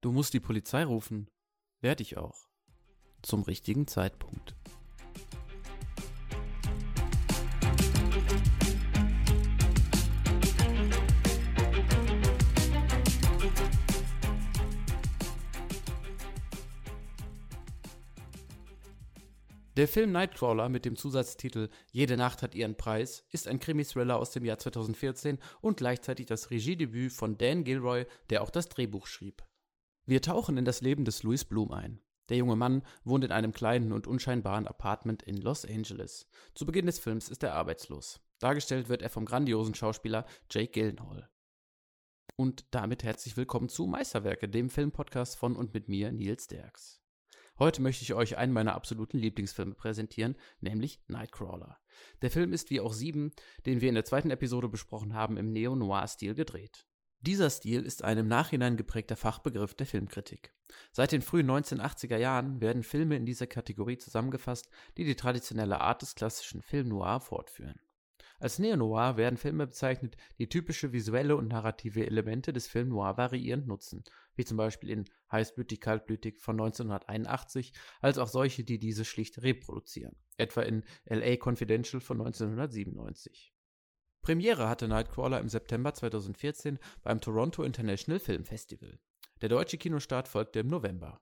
Du musst die Polizei rufen. Werd ich auch. Zum richtigen Zeitpunkt. Der Film Nightcrawler mit dem Zusatztitel Jede Nacht hat ihren Preis ist ein Krimi-Thriller aus dem Jahr 2014 und gleichzeitig das Regiedebüt von Dan Gilroy, der auch das Drehbuch schrieb. Wir tauchen in das Leben des Louis Bloom ein. Der junge Mann wohnt in einem kleinen und unscheinbaren Apartment in Los Angeles. Zu Beginn des Films ist er arbeitslos. Dargestellt wird er vom grandiosen Schauspieler Jake Gyllenhaal. Und damit herzlich willkommen zu Meisterwerke, dem Filmpodcast von und mit mir, Nils Derks. Heute möchte ich euch einen meiner absoluten Lieblingsfilme präsentieren, nämlich Nightcrawler. Der Film ist wie auch Sieben, den wir in der zweiten Episode besprochen haben, im Neo-Noir-Stil gedreht. Dieser Stil ist ein im Nachhinein geprägter Fachbegriff der Filmkritik. Seit den frühen 1980er Jahren werden Filme in dieser Kategorie zusammengefasst, die die traditionelle Art des klassischen Film Noir fortführen. Als Neo-Noir werden Filme bezeichnet, die typische visuelle und narrative Elemente des Film Noir variierend nutzen, wie zum Beispiel in Heißblütig Kaltblütig von 1981, als auch solche, die diese schlicht reproduzieren, etwa in LA Confidential von 1997. Premiere hatte Nightcrawler im September 2014 beim Toronto International Film Festival. Der deutsche Kinostart folgte im November.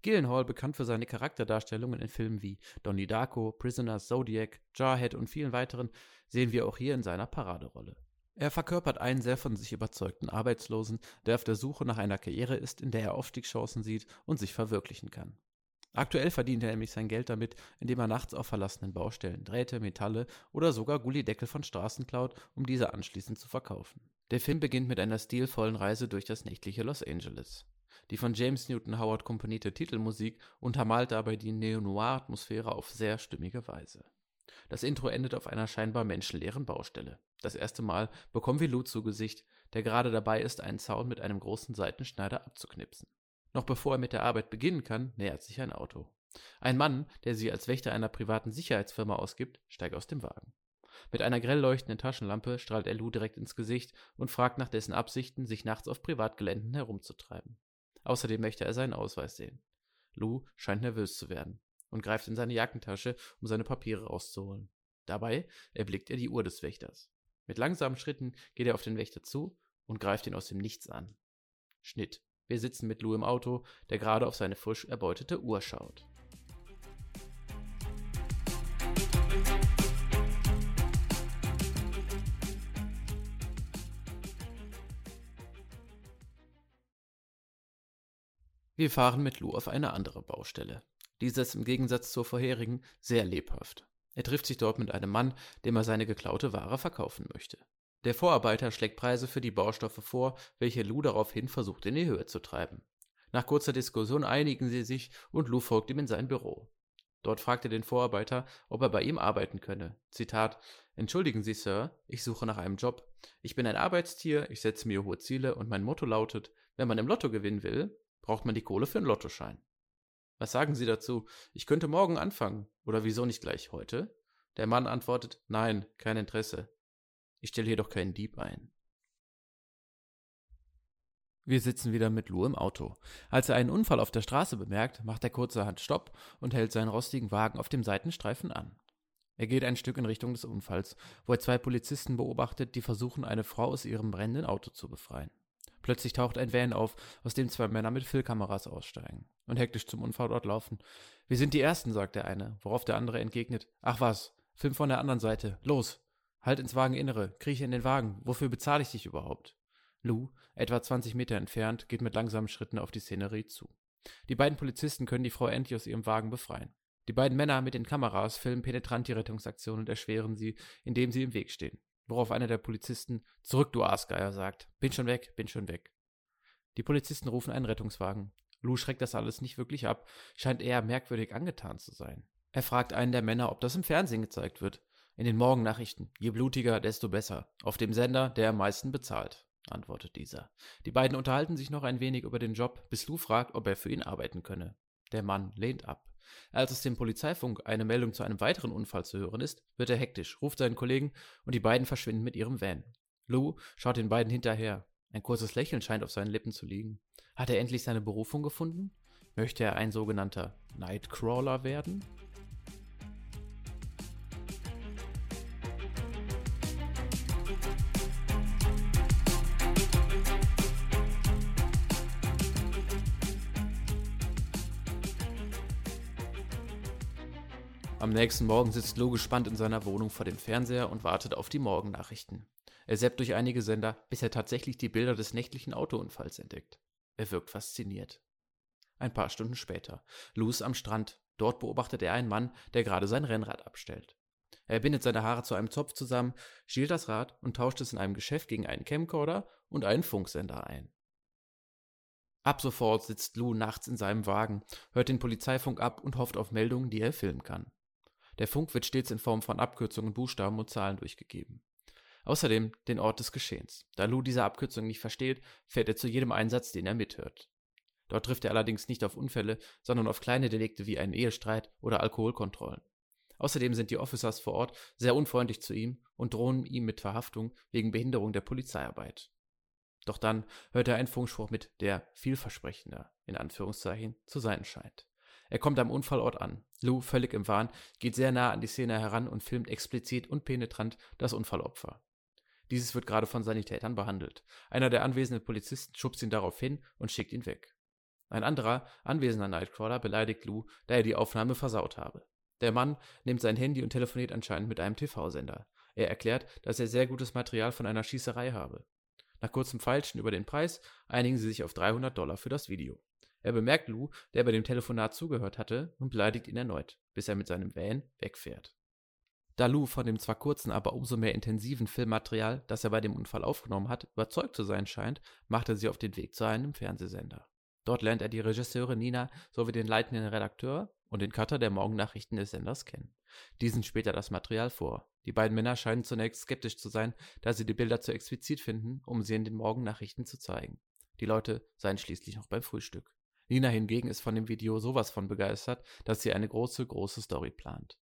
Gyllenhaal, bekannt für seine Charakterdarstellungen in Filmen wie Donnie Darko, Prisoners, Zodiac, Jarhead und vielen weiteren, sehen wir auch hier in seiner Paraderolle. Er verkörpert einen sehr von sich überzeugten Arbeitslosen, der auf der Suche nach einer Karriere ist, in der er Aufstiegschancen sieht und sich verwirklichen kann. Aktuell verdient er nämlich sein Geld damit, indem er nachts auf verlassenen Baustellen Drähte, Metalle oder sogar Gullideckel von Straßen klaut, um diese anschließend zu verkaufen. Der Film beginnt mit einer stilvollen Reise durch das nächtliche Los Angeles. Die von James Newton Howard komponierte Titelmusik untermalt dabei die Neo-Noir-Atmosphäre auf sehr stimmige Weise. Das Intro endet auf einer scheinbar menschenleeren Baustelle. Das erste Mal bekommen wir Lou zu Gesicht, der gerade dabei ist, einen Zaun mit einem großen Seitenschneider abzuknipsen. Noch bevor er mit der Arbeit beginnen kann, nähert sich ein Auto. Ein Mann, der sich als Wächter einer privaten Sicherheitsfirma ausgibt, steigt aus dem Wagen. Mit einer grell leuchtenden Taschenlampe strahlt er Lou direkt ins Gesicht und fragt nach dessen Absichten, sich nachts auf Privatgeländen herumzutreiben. Außerdem möchte er seinen Ausweis sehen. Lou scheint nervös zu werden und greift in seine Jackentasche, um seine Papiere rauszuholen. Dabei erblickt er die Uhr des Wächters. Mit langsamen Schritten geht er auf den Wächter zu und greift ihn aus dem Nichts an. Schnitt. Wir sitzen mit Lou im Auto, der gerade auf seine frisch erbeutete Uhr schaut. Wir fahren mit Lou auf eine andere Baustelle. Dieser ist im Gegensatz zur vorherigen sehr lebhaft. Er trifft sich dort mit einem Mann, dem er seine geklaute Ware verkaufen möchte. Der Vorarbeiter schlägt Preise für die Baustoffe vor, welche Lou daraufhin versucht in die Höhe zu treiben. Nach kurzer Diskussion einigen sie sich und Lou folgt ihm in sein Büro. Dort fragt er den Vorarbeiter, ob er bei ihm arbeiten könne. Zitat: Entschuldigen Sie, Sir, ich suche nach einem Job. Ich bin ein Arbeitstier, ich setze mir hohe Ziele und mein Motto lautet: Wenn man im Lotto gewinnen will, braucht man die Kohle für einen Lottoschein. Was sagen Sie dazu? Ich könnte morgen anfangen. Oder wieso nicht gleich heute? Der Mann antwortet: Nein, kein Interesse. Ich stelle hier doch keinen Dieb ein. Wir sitzen wieder mit Lou im Auto. Als er einen Unfall auf der Straße bemerkt, macht er kurzerhand Stopp und hält seinen rostigen Wagen auf dem Seitenstreifen an. Er geht ein Stück in Richtung des Unfalls, wo er zwei Polizisten beobachtet, die versuchen, eine Frau aus ihrem brennenden Auto zu befreien. Plötzlich taucht ein Van auf, aus dem zwei Männer mit Filmkameras aussteigen und hektisch zum Unfallort laufen. Wir sind die Ersten, sagt der eine, worauf der andere entgegnet. Ach was, Film von der anderen Seite. Los, Halt ins Wageninnere, krieche in den Wagen. Wofür bezahle ich dich überhaupt? Lou, etwa 20 Meter entfernt, geht mit langsamen Schritten auf die Szenerie zu. Die beiden Polizisten können die Frau endlich aus ihrem Wagen befreien. Die beiden Männer mit den Kameras filmen penetrant die Rettungsaktion und erschweren sie, indem sie im Weg stehen. Worauf einer der Polizisten Zurück, du Aasgeier, sagt. Bin schon weg, bin schon weg. Die Polizisten rufen einen Rettungswagen. Lou schreckt das alles nicht wirklich ab, scheint eher merkwürdig angetan zu sein. Er fragt einen der Männer, ob das im Fernsehen gezeigt wird. In den Morgennachrichten. Je blutiger, desto besser. Auf dem Sender, der am meisten bezahlt, antwortet dieser. Die beiden unterhalten sich noch ein wenig über den Job, bis Lou fragt, ob er für ihn arbeiten könne. Der Mann lehnt ab. Als aus dem Polizeifunk eine Meldung zu einem weiteren Unfall zu hören ist, wird er hektisch, ruft seinen Kollegen und die beiden verschwinden mit ihrem Van. Lou schaut den beiden hinterher. Ein kurzes Lächeln scheint auf seinen Lippen zu liegen. Hat er endlich seine Berufung gefunden? Möchte er ein sogenannter Nightcrawler werden? Am nächsten Morgen sitzt Lou gespannt in seiner Wohnung vor dem Fernseher und wartet auf die Morgennachrichten. Er seppt durch einige Sender, bis er tatsächlich die Bilder des nächtlichen Autounfalls entdeckt. Er wirkt fasziniert. Ein paar Stunden später. Lou ist am Strand. Dort beobachtet er einen Mann, der gerade sein Rennrad abstellt. Er bindet seine Haare zu einem Zopf zusammen, stiehlt das Rad und tauscht es in einem Geschäft gegen einen Camcorder und einen Funksender ein. Ab sofort sitzt Lou nachts in seinem Wagen, hört den Polizeifunk ab und hofft auf Meldungen, die er filmen kann. Der Funk wird stets in Form von Abkürzungen, Buchstaben und Zahlen durchgegeben. Außerdem den Ort des Geschehens. Da Lou diese Abkürzung nicht versteht, fährt er zu jedem Einsatz, den er mithört. Dort trifft er allerdings nicht auf Unfälle, sondern auf kleine Delikte wie einen Ehestreit oder Alkoholkontrollen. Außerdem sind die Officers vor Ort sehr unfreundlich zu ihm und drohen ihm mit Verhaftung wegen Behinderung der Polizeiarbeit. Doch dann hört er einen Funkspruch mit, der vielversprechender, in Anführungszeichen, zu sein scheint. Er kommt am Unfallort an. Lou, völlig im Wahn, geht sehr nah an die Szene heran und filmt explizit und penetrant das Unfallopfer. Dieses wird gerade von Sanitätern behandelt. Einer der anwesenden Polizisten schubst ihn darauf hin und schickt ihn weg. Ein anderer, anwesender Nightcrawler beleidigt Lou, da er die Aufnahme versaut habe. Der Mann nimmt sein Handy und telefoniert anscheinend mit einem TV-Sender. Er erklärt, dass er sehr gutes Material von einer Schießerei habe. Nach kurzem Feilschen über den Preis einigen sie sich auf 300 Dollar für das Video. Er bemerkt Lou, der bei dem Telefonat zugehört hatte, und beleidigt ihn erneut, bis er mit seinem Van wegfährt. Da Lou von dem zwar kurzen, aber umso mehr intensiven Filmmaterial, das er bei dem Unfall aufgenommen hat, überzeugt zu sein scheint, macht er sich auf den Weg zu einem Fernsehsender. Dort lernt er die Regisseurin Nina sowie den leitenden Redakteur und den Cutter der Morgennachrichten des Senders kennen. Diesen später das Material vor. Die beiden Männer scheinen zunächst skeptisch zu sein, da sie die Bilder zu explizit finden, um sie in den Morgennachrichten zu zeigen. Die Leute seien schließlich noch beim Frühstück. Nina hingegen ist von dem Video sowas von begeistert, dass sie eine große, große Story plant.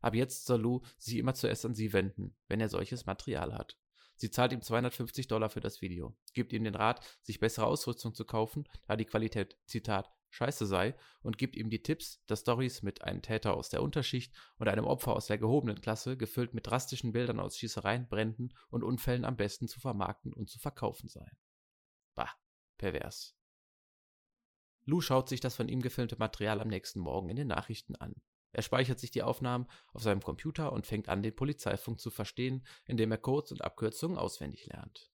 Ab jetzt soll Lou sich immer zuerst an sie wenden, wenn er solches Material hat. Sie zahlt ihm 250 Dollar für das Video, gibt ihm den Rat, sich bessere Ausrüstung zu kaufen, da die Qualität, Zitat, scheiße sei, und gibt ihm die Tipps, dass Stories mit einem Täter aus der Unterschicht und einem Opfer aus der gehobenen Klasse, gefüllt mit drastischen Bildern aus Schießereien, Bränden und Unfällen am besten zu vermarkten und zu verkaufen seien. Bah, pervers. Lou schaut sich das von ihm gefilmte Material am nächsten Morgen in den Nachrichten an. Er speichert sich die Aufnahmen auf seinem Computer und fängt an, den Polizeifunk zu verstehen, indem er Codes und Abkürzungen auswendig lernt.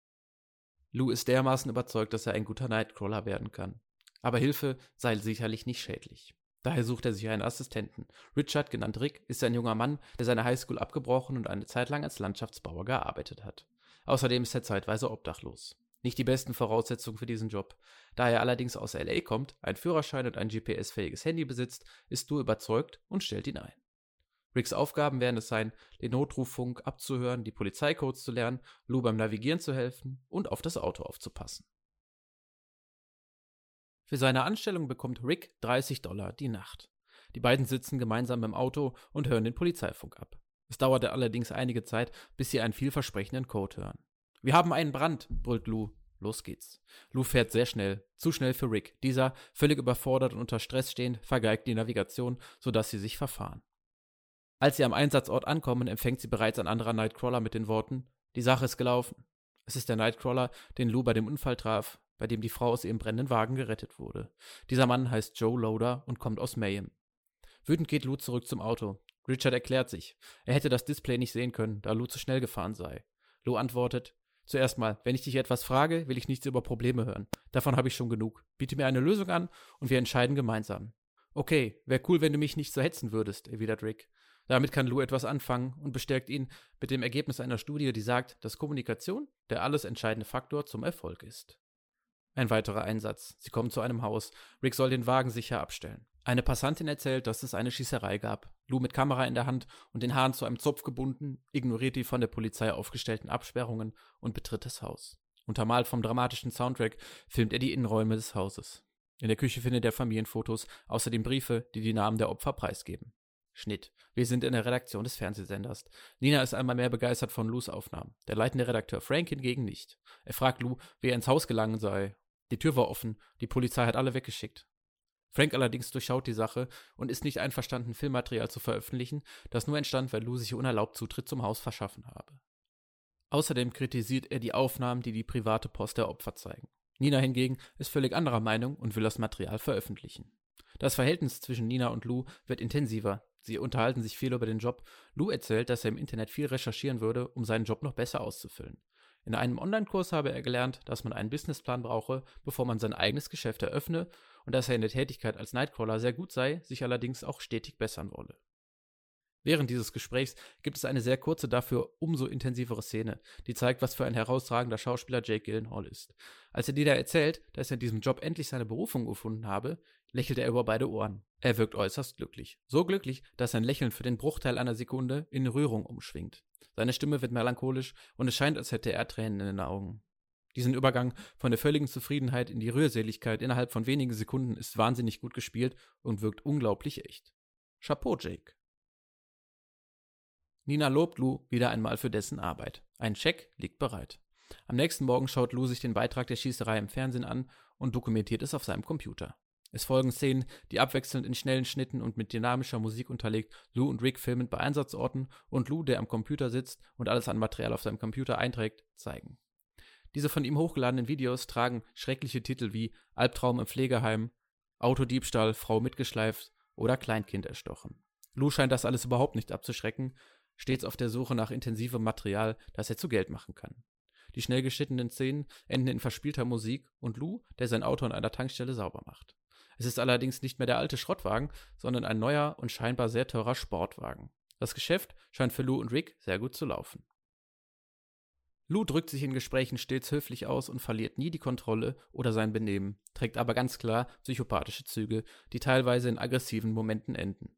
Lou ist dermaßen überzeugt, dass er ein guter Nightcrawler werden kann. Aber Hilfe sei sicherlich nicht schädlich. Daher sucht er sich einen Assistenten. Richard, genannt Rick, ist ein junger Mann, der seine Highschool abgebrochen und eine Zeit lang als Landschaftsbauer gearbeitet hat. Außerdem ist er zeitweise obdachlos. Nicht die besten Voraussetzungen für diesen Job. Da er allerdings aus LA kommt, einen Führerschein und ein GPS-fähiges Handy besitzt, ist Stu überzeugt und stellt ihn ein. Ricks Aufgaben werden es sein, den Notrufunk abzuhören, die Polizeicodes zu lernen, Lou beim Navigieren zu helfen und auf das Auto aufzupassen. Für seine Anstellung bekommt Rick 30 Dollar die Nacht. Die beiden sitzen gemeinsam im Auto und hören den Polizeifunk ab. Es dauerte allerdings einige Zeit, bis sie einen vielversprechenden Code hören. Wir haben einen Brand, brüllt Lou. Los geht's. Lou fährt sehr schnell, zu schnell für Rick. Dieser, völlig überfordert und unter Stress stehend, vergeigt die Navigation, sodass sie sich verfahren. Als sie am Einsatzort ankommen, empfängt sie bereits ein anderer Nightcrawler mit den Worten: Die Sache ist gelaufen. Es ist der Nightcrawler, den Lou bei dem Unfall traf, bei dem die Frau aus ihrem brennenden Wagen gerettet wurde. Dieser Mann heißt Joe Loader und kommt aus Mayhem. Wütend geht Lou zurück zum Auto. Richard erklärt sich. Er hätte das Display nicht sehen können, da Lou zu schnell gefahren sei. Lou antwortet, Zuerst mal, wenn ich dich etwas frage, will ich nichts über Probleme hören. Davon habe ich schon genug. Biete mir eine Lösung an und wir entscheiden gemeinsam. Okay, wäre cool, wenn du mich nicht so hetzen würdest, erwidert Rick. Damit kann Lou etwas anfangen und bestärkt ihn mit dem Ergebnis einer Studie, die sagt, dass Kommunikation der alles entscheidende Faktor zum Erfolg ist. Ein weiterer Einsatz. Sie kommen zu einem Haus. Rick soll den Wagen sicher abstellen. Eine Passantin erzählt, dass es eine Schießerei gab. Lou mit Kamera in der Hand und den Haaren zu einem Zopf gebunden, ignoriert die von der Polizei aufgestellten Absperrungen und betritt das Haus. Untermalt vom dramatischen Soundtrack filmt er die Innenräume des Hauses. In der Küche findet er Familienfotos, außerdem Briefe, die die Namen der Opfer preisgeben. Schnitt. Wir sind in der Redaktion des Fernsehsenders. Nina ist einmal mehr begeistert von Lus Aufnahmen. Der leitende Redakteur Frank hingegen nicht. Er fragt Lou, wie er ins Haus gelangen sei. Die Tür war offen, die Polizei hat alle weggeschickt. Frank allerdings durchschaut die Sache und ist nicht einverstanden, Filmmaterial zu veröffentlichen, das nur entstand, weil Lou sich unerlaubt Zutritt zum Haus verschaffen habe. Außerdem kritisiert er die Aufnahmen, die die private Post der Opfer zeigen. Nina hingegen ist völlig anderer Meinung und will das Material veröffentlichen. Das Verhältnis zwischen Nina und Lou wird intensiver. Sie unterhalten sich viel über den Job. Lou erzählt, dass er im Internet viel recherchieren würde, um seinen Job noch besser auszufüllen. In einem Online-Kurs habe er gelernt, dass man einen Businessplan brauche, bevor man sein eigenes Geschäft eröffne und dass er in der Tätigkeit als Nightcrawler sehr gut sei, sich allerdings auch stetig bessern wolle. Während dieses Gesprächs gibt es eine sehr kurze, dafür umso intensivere Szene, die zeigt, was für ein herausragender Schauspieler Jake Gyllenhaal ist. Als er dir da erzählt, dass er in diesem Job endlich seine Berufung gefunden habe, lächelt er über beide Ohren. Er wirkt äußerst glücklich. So glücklich, dass sein Lächeln für den Bruchteil einer Sekunde in Rührung umschwingt. Seine Stimme wird melancholisch und es scheint, als hätte er Tränen in den Augen. Diesen Übergang von der völligen Zufriedenheit in die Rührseligkeit innerhalb von wenigen Sekunden ist wahnsinnig gut gespielt und wirkt unglaublich echt. Chapeau, Jake. Nina lobt Lou wieder einmal für dessen Arbeit. Ein Scheck liegt bereit. Am nächsten Morgen schaut Lou sich den Beitrag der Schießerei im Fernsehen an und dokumentiert es auf seinem Computer. Es folgen Szenen, die abwechselnd in schnellen Schnitten und mit dynamischer Musik unterlegt Lou und Rick filmend bei Einsatzorten und Lou, der am Computer sitzt und alles an Material auf seinem Computer einträgt, zeigen. Diese von ihm hochgeladenen Videos tragen schreckliche Titel wie Albtraum im Pflegeheim, Autodiebstahl, Frau mitgeschleift oder Kleinkind erstochen. Lou scheint das alles überhaupt nicht abzuschrecken, stets auf der Suche nach intensivem Material, das er zu Geld machen kann. Die schnell geschnittenen Szenen enden in verspielter Musik und Lou, der sein Auto an einer Tankstelle sauber macht. Es ist allerdings nicht mehr der alte Schrottwagen, sondern ein neuer und scheinbar sehr teurer Sportwagen. Das Geschäft scheint für Lou und Rick sehr gut zu laufen. Lou drückt sich in Gesprächen stets höflich aus und verliert nie die Kontrolle oder sein Benehmen, trägt aber ganz klar psychopathische Züge, die teilweise in aggressiven Momenten enden.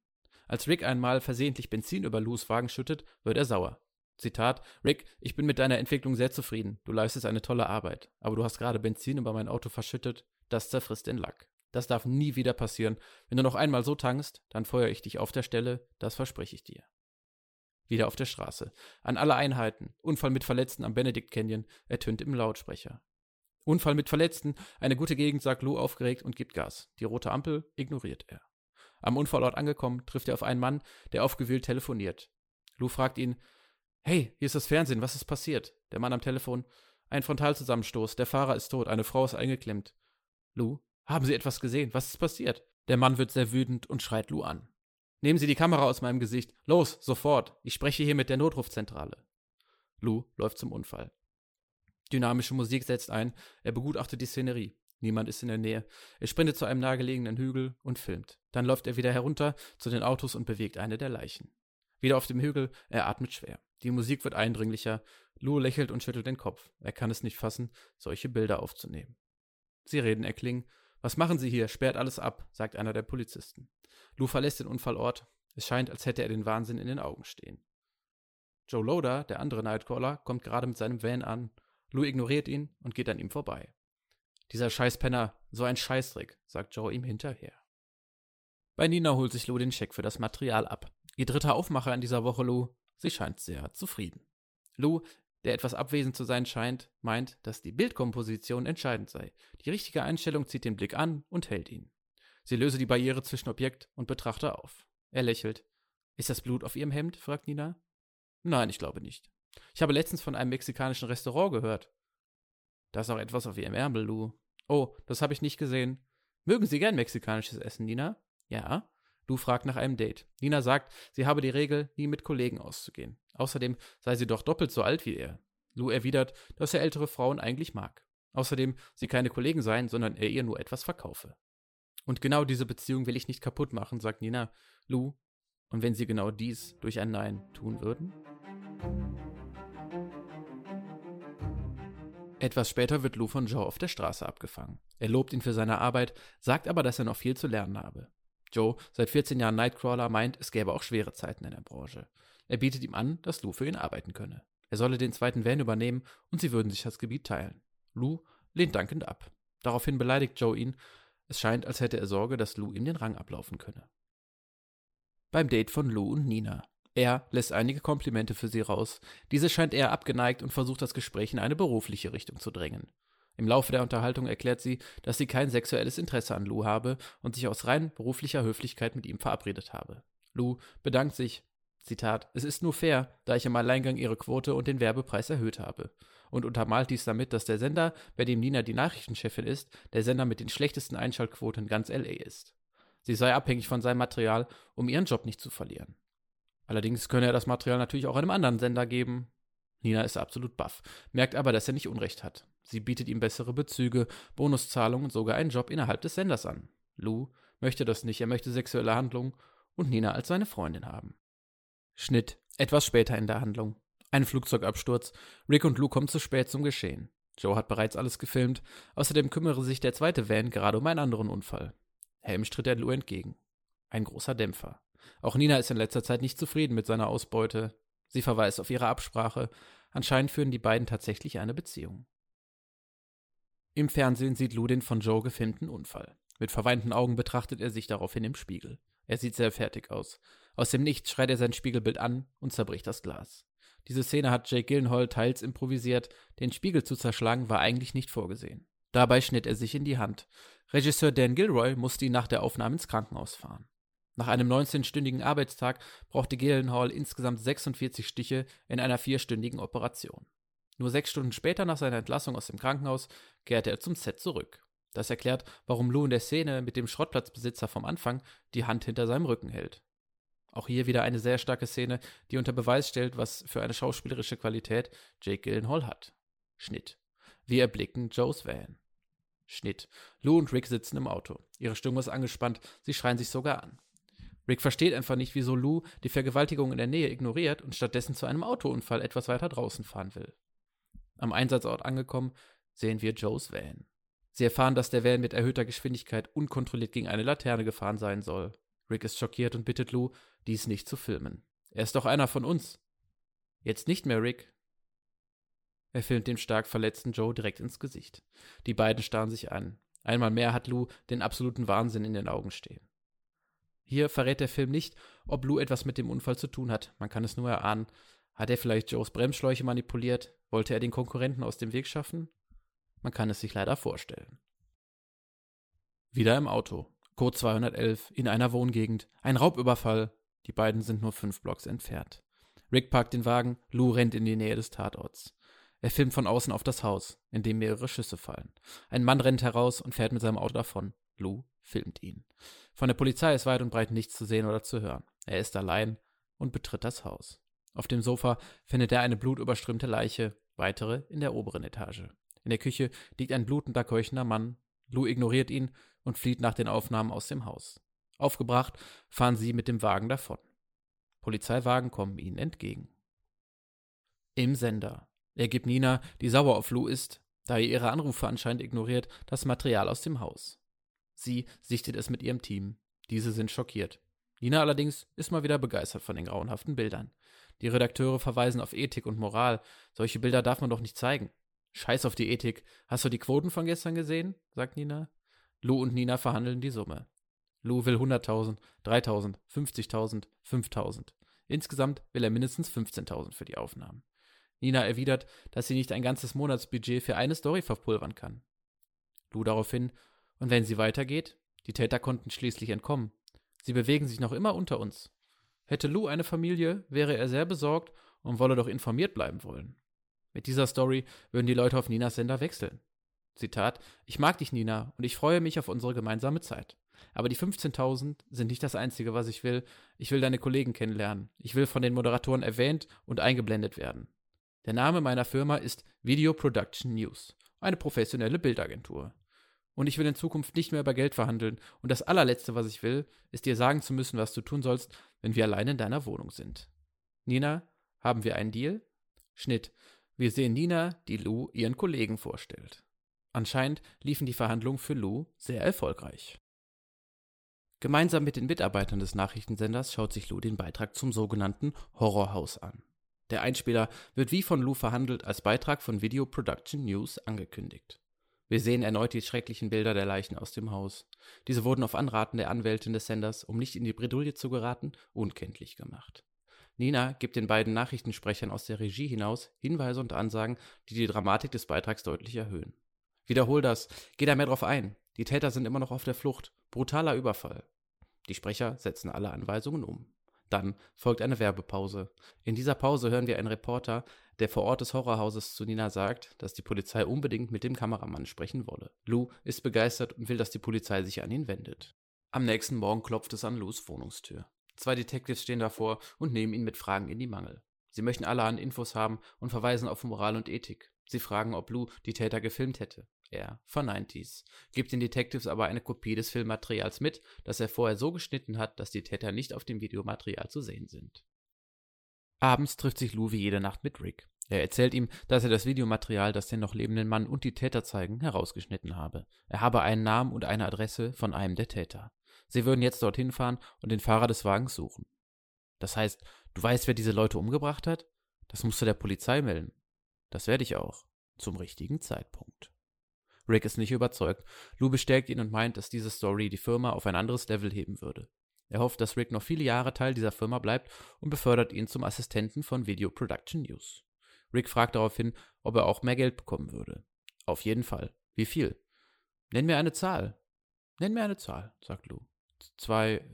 Als Rick einmal versehentlich Benzin über Lous Wagen schüttet, wird er sauer. Zitat: Rick, ich bin mit deiner Entwicklung sehr zufrieden. Du leistest eine tolle Arbeit. Aber du hast gerade Benzin über mein Auto verschüttet. Das zerfrisst den Lack. Das darf nie wieder passieren. Wenn du noch einmal so tankst, dann feuere ich dich auf der Stelle, das verspreche ich dir. Wieder auf der Straße. An alle Einheiten. Unfall mit Verletzten am Benedict Canyon ertönt im Lautsprecher. Unfall mit Verletzten. Eine gute Gegend, sagt Lou aufgeregt und gibt Gas. Die rote Ampel ignoriert er. Am Unfallort angekommen, trifft er auf einen Mann, der aufgewühlt telefoniert. Lou fragt ihn, Hey, hier ist das Fernsehen, was ist passiert? Der Mann am Telefon, ein Frontalzusammenstoß, der Fahrer ist tot, eine Frau ist eingeklemmt. Lou, haben Sie etwas gesehen? Was ist passiert? Der Mann wird sehr wütend und schreit Lou an. Nehmen Sie die Kamera aus meinem Gesicht. Los, sofort. Ich spreche hier mit der Notrufzentrale. Lou läuft zum Unfall. Dynamische Musik setzt ein. Er begutachtet die Szenerie. Niemand ist in der Nähe. Er sprintet zu einem nahegelegenen Hügel und filmt. Dann läuft er wieder herunter zu den Autos und bewegt eine der Leichen. Wieder auf dem Hügel, er atmet schwer. Die Musik wird eindringlicher. Lou lächelt und schüttelt den Kopf. Er kann es nicht fassen, solche Bilder aufzunehmen. Sie reden erklingen was machen Sie hier? Sperrt alles ab, sagt einer der Polizisten. Lou verlässt den Unfallort. Es scheint, als hätte er den Wahnsinn in den Augen stehen. Joe Loader, der andere Nightcaller, kommt gerade mit seinem Van an. Lou ignoriert ihn und geht an ihm vorbei. Dieser Scheißpenner, so ein Scheißdreck, sagt Joe ihm hinterher. Bei Nina holt sich Lou den Scheck für das Material ab. Ihr dritter Aufmacher in dieser Woche, Lou. Sie scheint sehr zufrieden. Lou der etwas abwesend zu sein scheint, meint, dass die Bildkomposition entscheidend sei. Die richtige Einstellung zieht den Blick an und hält ihn. Sie löse die Barriere zwischen Objekt und Betrachter auf. Er lächelt. Ist das Blut auf Ihrem Hemd? fragt Nina. Nein, ich glaube nicht. Ich habe letztens von einem mexikanischen Restaurant gehört. Da ist auch etwas auf Ihrem Ärmel, Lou. Oh, das habe ich nicht gesehen. Mögen Sie gern mexikanisches Essen, Nina? Ja. Lou fragt nach einem Date. Nina sagt, sie habe die Regel, nie mit Kollegen auszugehen. Außerdem sei sie doch doppelt so alt wie er. Lou erwidert, dass er ältere Frauen eigentlich mag. Außerdem sie keine Kollegen seien, sondern er ihr nur etwas verkaufe. Und genau diese Beziehung will ich nicht kaputt machen, sagt Nina. Lou, und wenn sie genau dies durch ein Nein tun würden? Etwas später wird Lou von Joe auf der Straße abgefangen. Er lobt ihn für seine Arbeit, sagt aber, dass er noch viel zu lernen habe. Joe, seit 14 Jahren Nightcrawler, meint, es gäbe auch schwere Zeiten in der Branche. Er bietet ihm an, dass Lou für ihn arbeiten könne. Er solle den zweiten Van übernehmen und sie würden sich das Gebiet teilen. Lou lehnt dankend ab. Daraufhin beleidigt Joe ihn. Es scheint, als hätte er Sorge, dass Lou ihm den Rang ablaufen könne. beim Date von Lou und Nina. Er lässt einige Komplimente für sie raus. Diese scheint eher abgeneigt und versucht das Gespräch in eine berufliche Richtung zu drängen. Im Laufe der Unterhaltung erklärt sie, dass sie kein sexuelles Interesse an Lou habe und sich aus rein beruflicher Höflichkeit mit ihm verabredet habe. Lou bedankt sich, Zitat, es ist nur fair, da ich im Alleingang ihre Quote und den Werbepreis erhöht habe. Und untermalt dies damit, dass der Sender, bei dem Nina die Nachrichtenchefin ist, der Sender mit den schlechtesten Einschaltquoten in ganz LA ist. Sie sei abhängig von seinem Material, um ihren Job nicht zu verlieren. Allerdings könne er das Material natürlich auch einem anderen Sender geben. Nina ist absolut baff, merkt aber, dass er nicht Unrecht hat. Sie bietet ihm bessere Bezüge, Bonuszahlungen und sogar einen Job innerhalb des Senders an. Lou möchte das nicht, er möchte sexuelle Handlungen und Nina als seine Freundin haben. Schnitt. Etwas später in der Handlung. Ein Flugzeugabsturz. Rick und Lou kommen zu spät zum Geschehen. Joe hat bereits alles gefilmt. Außerdem kümmere sich der zweite Van gerade um einen anderen Unfall. Helm tritt er Lou entgegen. Ein großer Dämpfer. Auch Nina ist in letzter Zeit nicht zufrieden mit seiner Ausbeute. Sie verweist auf ihre Absprache. Anscheinend führen die beiden tatsächlich eine Beziehung. Im Fernsehen sieht Lou den von Joe gefilmten Unfall. Mit verweinten Augen betrachtet er sich daraufhin im Spiegel. Er sieht sehr fertig aus. Aus dem Nichts schreit er sein Spiegelbild an und zerbricht das Glas. Diese Szene hat Jake Gyllenhaal teils improvisiert, den Spiegel zu zerschlagen war eigentlich nicht vorgesehen. Dabei schnitt er sich in die Hand. Regisseur Dan Gilroy musste ihn nach der Aufnahme ins Krankenhaus fahren. Nach einem 19-stündigen Arbeitstag brauchte Gyllenhaal insgesamt 46 Stiche in einer vierstündigen Operation. Nur sechs Stunden später nach seiner Entlassung aus dem Krankenhaus kehrte er zum Set zurück. Das erklärt, warum Lou in der Szene mit dem Schrottplatzbesitzer vom Anfang die Hand hinter seinem Rücken hält. Auch hier wieder eine sehr starke Szene, die unter Beweis stellt, was für eine schauspielerische Qualität Jake Gyllenhaal hat. Schnitt. Wir erblicken Joes Van. Schnitt. Lou und Rick sitzen im Auto. Ihre Stimmung ist angespannt, sie schreien sich sogar an. Rick versteht einfach nicht, wieso Lou die Vergewaltigung in der Nähe ignoriert und stattdessen zu einem Autounfall etwas weiter draußen fahren will. Am Einsatzort angekommen, sehen wir Joes Van. Sie erfahren, dass der Van mit erhöhter Geschwindigkeit unkontrolliert gegen eine Laterne gefahren sein soll. Rick ist schockiert und bittet Lou, dies nicht zu filmen. Er ist doch einer von uns. Jetzt nicht mehr, Rick. Er filmt dem stark verletzten Joe direkt ins Gesicht. Die beiden starren sich an. Einmal mehr hat Lou den absoluten Wahnsinn in den Augen stehen. Hier verrät der Film nicht, ob Lou etwas mit dem Unfall zu tun hat. Man kann es nur erahnen. Hat er vielleicht Joes Bremsschläuche manipuliert? Wollte er den Konkurrenten aus dem Weg schaffen? Man kann es sich leider vorstellen. Wieder im Auto. Code 211 in einer Wohngegend. Ein Raubüberfall. Die beiden sind nur fünf Blocks entfernt. Rick parkt den Wagen, Lou rennt in die Nähe des Tatorts. Er filmt von außen auf das Haus, in dem mehrere Schüsse fallen. Ein Mann rennt heraus und fährt mit seinem Auto davon. Lou filmt ihn. Von der Polizei ist weit und breit nichts zu sehen oder zu hören. Er ist allein und betritt das Haus. Auf dem Sofa findet er eine blutüberströmte Leiche, weitere in der oberen Etage. In der Küche liegt ein blutender, keuchender Mann. Lou ignoriert ihn und flieht nach den Aufnahmen aus dem Haus. Aufgebracht fahren sie mit dem Wagen davon. Polizeiwagen kommen ihnen entgegen. Im Sender. Er gibt Nina, die sauer auf Lou ist, da er ihre Anrufe anscheinend ignoriert, das Material aus dem Haus. Sie sichtet es mit ihrem Team. Diese sind schockiert. Nina allerdings ist mal wieder begeistert von den grauenhaften Bildern. Die Redakteure verweisen auf Ethik und Moral. Solche Bilder darf man doch nicht zeigen. Scheiß auf die Ethik. Hast du die Quoten von gestern gesehen? sagt Nina. Lou und Nina verhandeln die Summe. Lou will 100.000, 3.000, 50.000, 5.000. Insgesamt will er mindestens 15.000 für die Aufnahmen. Nina erwidert, dass sie nicht ein ganzes Monatsbudget für eine Story verpulvern kann. Lou daraufhin, und wenn sie weitergeht? Die Täter konnten schließlich entkommen. Sie bewegen sich noch immer unter uns. Hätte Lou eine Familie, wäre er sehr besorgt und wolle doch informiert bleiben wollen. Mit dieser Story würden die Leute auf Ninas Sender wechseln. Zitat: Ich mag dich, Nina, und ich freue mich auf unsere gemeinsame Zeit. Aber die 15.000 sind nicht das Einzige, was ich will. Ich will deine Kollegen kennenlernen. Ich will von den Moderatoren erwähnt und eingeblendet werden. Der Name meiner Firma ist Video Production News, eine professionelle Bildagentur. Und ich will in Zukunft nicht mehr über Geld verhandeln. Und das allerletzte, was ich will, ist dir sagen zu müssen, was du tun sollst, wenn wir allein in deiner Wohnung sind. Nina, haben wir einen Deal? Schnitt. Wir sehen Nina, die Lou ihren Kollegen vorstellt. Anscheinend liefen die Verhandlungen für Lou sehr erfolgreich. Gemeinsam mit den Mitarbeitern des Nachrichtensenders schaut sich Lou den Beitrag zum sogenannten Horrorhaus an. Der Einspieler wird wie von Lou verhandelt als Beitrag von Video Production News angekündigt. Wir sehen erneut die schrecklichen Bilder der Leichen aus dem Haus. Diese wurden auf Anraten der Anwältin des Senders, um nicht in die Bredouille zu geraten, unkenntlich gemacht. Nina gibt den beiden Nachrichtensprechern aus der Regie hinaus Hinweise und Ansagen, die die Dramatik des Beitrags deutlich erhöhen. Wiederhol das, geh da mehr drauf ein. Die Täter sind immer noch auf der Flucht. Brutaler Überfall. Die Sprecher setzen alle Anweisungen um. Dann folgt eine Werbepause. In dieser Pause hören wir einen Reporter, der vor Ort des Horrorhauses zu Nina sagt, dass die Polizei unbedingt mit dem Kameramann sprechen wolle. Lou ist begeistert und will, dass die Polizei sich an ihn wendet. Am nächsten Morgen klopft es an Lous Wohnungstür. Zwei Detectives stehen davor und nehmen ihn mit Fragen in die Mangel. Sie möchten alle an Infos haben und verweisen auf Moral und Ethik. Sie fragen, ob Lou die Täter gefilmt hätte. Er verneint dies, gibt den Detectives aber eine Kopie des Filmmaterials mit, das er vorher so geschnitten hat, dass die Täter nicht auf dem Videomaterial zu sehen sind. Abends trifft sich Lou wie jede Nacht mit Rick. Er erzählt ihm, dass er das Videomaterial, das den noch lebenden Mann und die Täter zeigen, herausgeschnitten habe. Er habe einen Namen und eine Adresse von einem der Täter. Sie würden jetzt dorthin fahren und den Fahrer des Wagens suchen. Das heißt, du weißt, wer diese Leute umgebracht hat? Das musst du der Polizei melden. Das werde ich auch. Zum richtigen Zeitpunkt. Rick ist nicht überzeugt. Lou bestärkt ihn und meint, dass diese Story die Firma auf ein anderes Level heben würde. Er hofft, dass Rick noch viele Jahre Teil dieser Firma bleibt und befördert ihn zum Assistenten von Video Production News. Rick fragt daraufhin, ob er auch mehr Geld bekommen würde. Auf jeden Fall. Wie viel? Nenn mir eine Zahl. Nenn mir eine Zahl, sagt Lou. Zwei,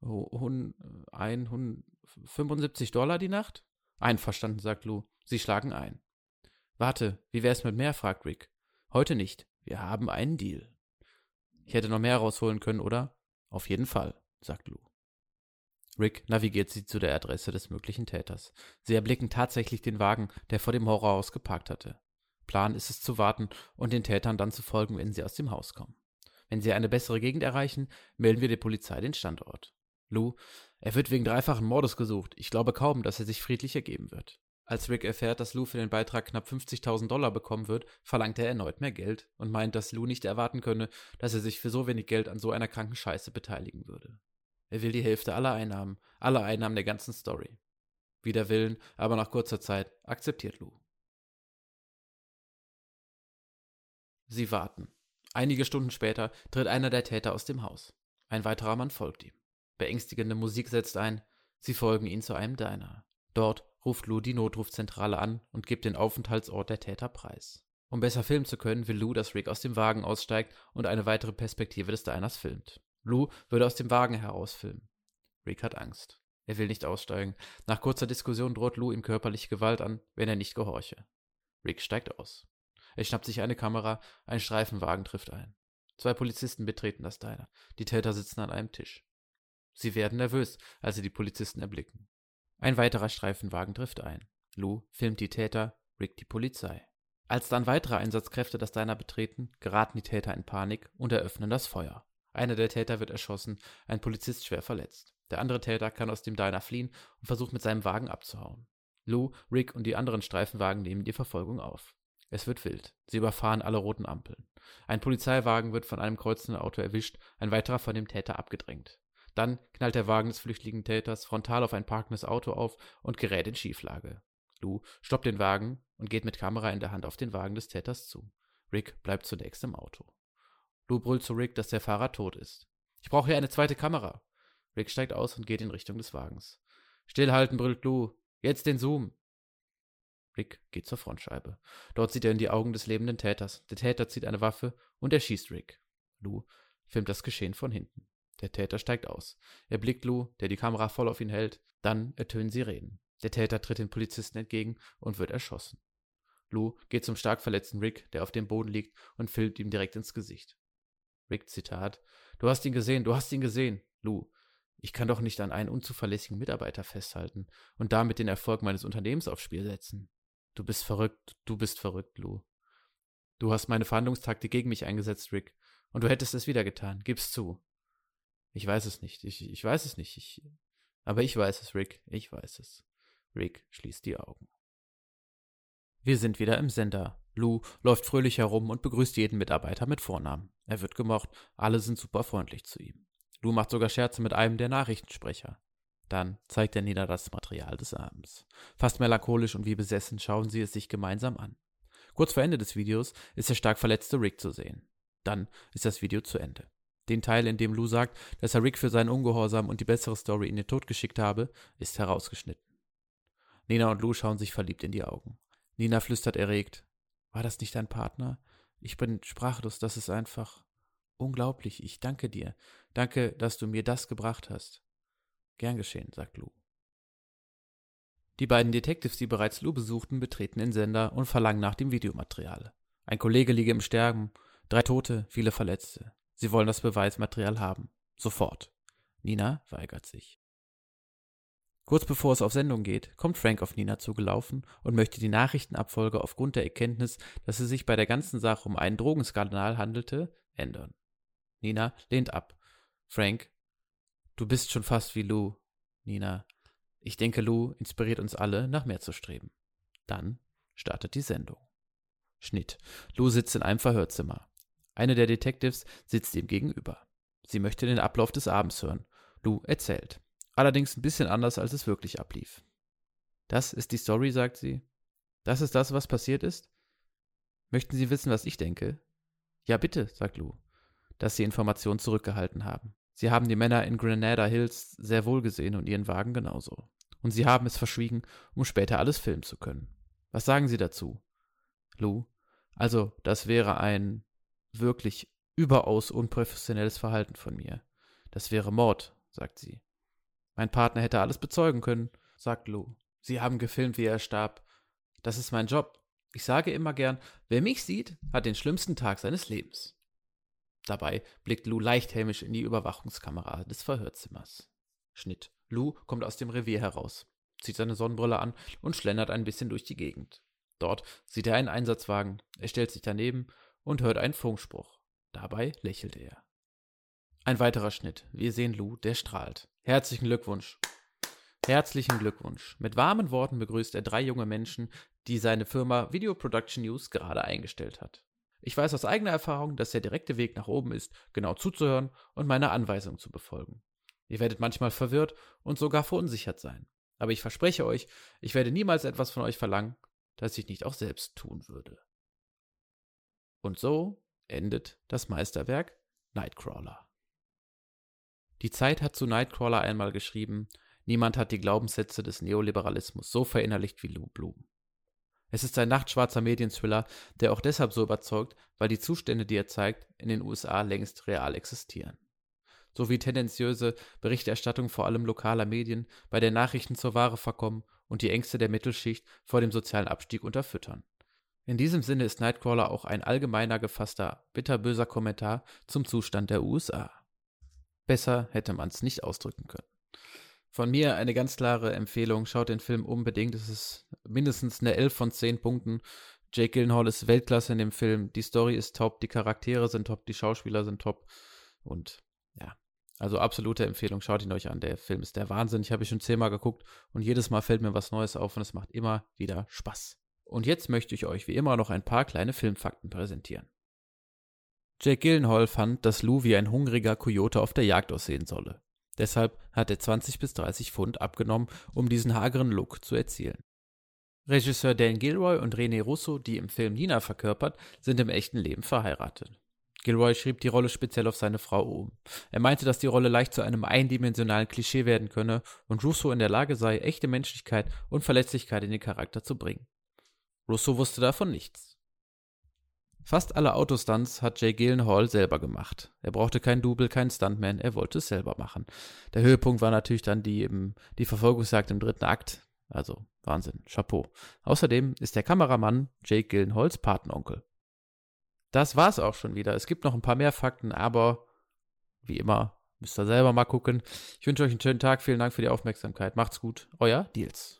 hun, ein, hun, 75 Dollar die Nacht? Einverstanden, sagt Lou. Sie schlagen ein. Warte, wie wär's mit mehr? fragt Rick. Heute nicht. Wir haben einen Deal. Ich hätte noch mehr rausholen können, oder? Auf jeden Fall, sagt Lou. Rick navigiert sie zu der Adresse des möglichen Täters. Sie erblicken tatsächlich den Wagen, der vor dem Horrorhaus geparkt hatte. Plan ist es zu warten und den Tätern dann zu folgen, wenn sie aus dem Haus kommen. Wenn sie eine bessere Gegend erreichen, melden wir der Polizei den Standort. Lou, er wird wegen dreifachen Mordes gesucht. Ich glaube kaum, dass er sich friedlich ergeben wird. Als Rick erfährt, dass Lou für den Beitrag knapp 50.000 Dollar bekommen wird, verlangt er erneut mehr Geld und meint, dass Lou nicht erwarten könne, dass er sich für so wenig Geld an so einer kranken Scheiße beteiligen würde. Er will die Hälfte aller Einnahmen, aller Einnahmen der ganzen Story. Wider Willen, aber nach kurzer Zeit akzeptiert Lou. Sie warten. Einige Stunden später tritt einer der Täter aus dem Haus. Ein weiterer Mann folgt ihm. Beängstigende Musik setzt ein. Sie folgen ihm zu einem Diner. Dort ruft Lou die Notrufzentrale an und gibt den Aufenthaltsort der Täter preis. Um besser filmen zu können, will Lou, dass Rick aus dem Wagen aussteigt und eine weitere Perspektive des Diners filmt. Lou würde aus dem Wagen herausfilmen. Rick hat Angst. Er will nicht aussteigen. Nach kurzer Diskussion droht Lou ihm körperliche Gewalt an, wenn er nicht gehorche. Rick steigt aus. Er schnappt sich eine Kamera, ein Streifenwagen trifft ein. Zwei Polizisten betreten das Diner. Die Täter sitzen an einem Tisch. Sie werden nervös, als sie die Polizisten erblicken. Ein weiterer Streifenwagen trifft ein. Lou filmt die Täter, Rick die Polizei. Als dann weitere Einsatzkräfte das Diner betreten, geraten die Täter in Panik und eröffnen das Feuer. Einer der Täter wird erschossen, ein Polizist schwer verletzt. Der andere Täter kann aus dem Diner fliehen und versucht mit seinem Wagen abzuhauen. Lou, Rick und die anderen Streifenwagen nehmen die Verfolgung auf. Es wird wild. Sie überfahren alle roten Ampeln. Ein Polizeiwagen wird von einem kreuzenden Auto erwischt, ein weiterer von dem Täter abgedrängt. Dann knallt der Wagen des flüchtigen Täters frontal auf ein parkendes Auto auf und gerät in Schieflage. Lou stoppt den Wagen und geht mit Kamera in der Hand auf den Wagen des Täters zu. Rick bleibt zunächst im Auto. Lou brüllt zu Rick, dass der Fahrer tot ist. Ich brauche hier eine zweite Kamera. Rick steigt aus und geht in Richtung des Wagens. Stillhalten, brüllt Lou. Jetzt den Zoom. Rick geht zur Frontscheibe. Dort sieht er in die Augen des lebenden Täters. Der Täter zieht eine Waffe und erschießt Rick. Lou filmt das Geschehen von hinten. Der Täter steigt aus. Er blickt Lou, der die Kamera voll auf ihn hält. Dann ertönen Sirenen. Der Täter tritt den Polizisten entgegen und wird erschossen. Lou geht zum stark verletzten Rick, der auf dem Boden liegt, und filmt ihm direkt ins Gesicht. Rick, Zitat: Du hast ihn gesehen, du hast ihn gesehen. Lou: Ich kann doch nicht an einen unzuverlässigen Mitarbeiter festhalten und damit den Erfolg meines Unternehmens aufs Spiel setzen. Du bist verrückt, du bist verrückt, Lou. Du hast meine Verhandlungstaktik gegen mich eingesetzt, Rick, und du hättest es wieder getan. Gib's zu. Ich weiß es nicht. Ich, ich weiß es nicht. Ich, aber ich weiß es, Rick. Ich weiß es. Rick schließt die Augen. Wir sind wieder im Sender. Lou läuft fröhlich herum und begrüßt jeden Mitarbeiter mit Vornamen. Er wird gemocht, alle sind super freundlich zu ihm. Lou macht sogar Scherze mit einem der Nachrichtensprecher. Dann zeigt er Nina das Material des Abends. Fast melancholisch und wie besessen schauen sie es sich gemeinsam an. Kurz vor Ende des Videos ist der stark verletzte Rick zu sehen. Dann ist das Video zu Ende. Den Teil, in dem Lou sagt, dass er Rick für seinen Ungehorsam und die bessere Story in den Tod geschickt habe, ist herausgeschnitten. Nina und Lou schauen sich verliebt in die Augen. Nina flüstert erregt: War das nicht dein Partner? Ich bin sprachlos, das ist einfach unglaublich. Ich danke dir. Danke, dass du mir das gebracht hast. Gern geschehen, sagt Lou. Die beiden Detectives, die bereits Lou besuchten, betreten den Sender und verlangen nach dem Videomaterial. Ein Kollege liege im Sterben, drei Tote, viele Verletzte. Sie wollen das Beweismaterial haben. Sofort. Nina weigert sich. Kurz bevor es auf Sendung geht, kommt Frank auf Nina zugelaufen und möchte die Nachrichtenabfolge aufgrund der Erkenntnis, dass es sich bei der ganzen Sache um einen Drogenskandal handelte, ändern. Nina lehnt ab. Frank, du bist schon fast wie Lou. Nina, ich denke, Lou inspiriert uns alle, nach mehr zu streben. Dann startet die Sendung. Schnitt. Lou sitzt in einem Verhörzimmer. Eine der Detectives sitzt ihm gegenüber. Sie möchte den Ablauf des Abends hören. Lou erzählt. Allerdings ein bisschen anders, als es wirklich ablief. Das ist die Story, sagt sie. Das ist das, was passiert ist? Möchten Sie wissen, was ich denke? Ja, bitte, sagt Lou, dass Sie Informationen zurückgehalten haben. Sie haben die Männer in Granada Hills sehr wohl gesehen und ihren Wagen genauso. Und sie haben es verschwiegen, um später alles filmen zu können. Was sagen Sie dazu? Lou, also, das wäre ein wirklich überaus unprofessionelles Verhalten von mir. Das wäre Mord, sagt sie. Mein Partner hätte alles bezeugen können, sagt Lou. Sie haben gefilmt, wie er starb. Das ist mein Job. Ich sage immer gern, wer mich sieht, hat den schlimmsten Tag seines Lebens. Dabei blickt Lou leicht hämisch in die Überwachungskamera des Verhörzimmers. Schnitt. Lou kommt aus dem Revier heraus, zieht seine Sonnenbrille an und schlendert ein bisschen durch die Gegend. Dort sieht er einen Einsatzwagen, er stellt sich daneben und hört einen Funkspruch. Dabei lächelt er. Ein weiterer Schnitt. Wir sehen Lou, der strahlt. Herzlichen Glückwunsch. Herzlichen Glückwunsch. Mit warmen Worten begrüßt er drei junge Menschen, die seine Firma Video Production News gerade eingestellt hat. Ich weiß aus eigener Erfahrung, dass der direkte Weg nach oben ist, genau zuzuhören und meine Anweisung zu befolgen. Ihr werdet manchmal verwirrt und sogar verunsichert sein. Aber ich verspreche euch, ich werde niemals etwas von euch verlangen, das ich nicht auch selbst tun würde. Und so endet das Meisterwerk Nightcrawler. Die Zeit hat zu Nightcrawler einmal geschrieben, niemand hat die Glaubenssätze des Neoliberalismus so verinnerlicht wie Lou Bloom. Es ist ein nachtschwarzer Medienthriller, der auch deshalb so überzeugt, weil die Zustände, die er zeigt, in den USA längst real existieren. Sowie tendenziöse Berichterstattung vor allem lokaler Medien, bei der Nachrichten zur Ware verkommen und die Ängste der Mittelschicht vor dem sozialen Abstieg unterfüttern. In diesem Sinne ist Nightcrawler auch ein allgemeiner gefasster, bitterböser Kommentar zum Zustand der USA. Besser hätte man es nicht ausdrücken können. Von mir eine ganz klare Empfehlung. Schaut den Film unbedingt. Es ist mindestens eine 11 von 10 Punkten. Jake Gyllenhaal ist Weltklasse in dem Film. Die Story ist top, die Charaktere sind top, die Schauspieler sind top. Und ja, also absolute Empfehlung. Schaut ihn euch an. Der Film ist der Wahnsinn. Ich habe ihn schon zehnmal geguckt und jedes Mal fällt mir was Neues auf und es macht immer wieder Spaß. Und jetzt möchte ich euch wie immer noch ein paar kleine Filmfakten präsentieren. Jake Gyllenhaal fand, dass Lou wie ein hungriger Kojote auf der Jagd aussehen solle. Deshalb hat er 20 bis 30 Pfund abgenommen, um diesen hageren Look zu erzielen. Regisseur Dan Gilroy und René Russo, die im Film Nina verkörpert, sind im echten Leben verheiratet. Gilroy schrieb die Rolle speziell auf seine Frau um. Er meinte, dass die Rolle leicht zu einem eindimensionalen Klischee werden könne und Russo in der Lage sei, echte Menschlichkeit und Verletzlichkeit in den Charakter zu bringen. Russo wusste davon nichts. Fast alle Autostunts hat Jay Gyllenhaal selber gemacht. Er brauchte kein Double, keinen Stuntman, er wollte es selber machen. Der Höhepunkt war natürlich dann die, eben, die Verfolgungsjagd im dritten Akt. Also Wahnsinn, Chapeau. Außerdem ist der Kameramann Jake Gyllenhaals Patenonkel. Das war's auch schon wieder. Es gibt noch ein paar mehr Fakten, aber wie immer müsst ihr selber mal gucken. Ich wünsche euch einen schönen Tag. Vielen Dank für die Aufmerksamkeit. Macht's gut. Euer Deals.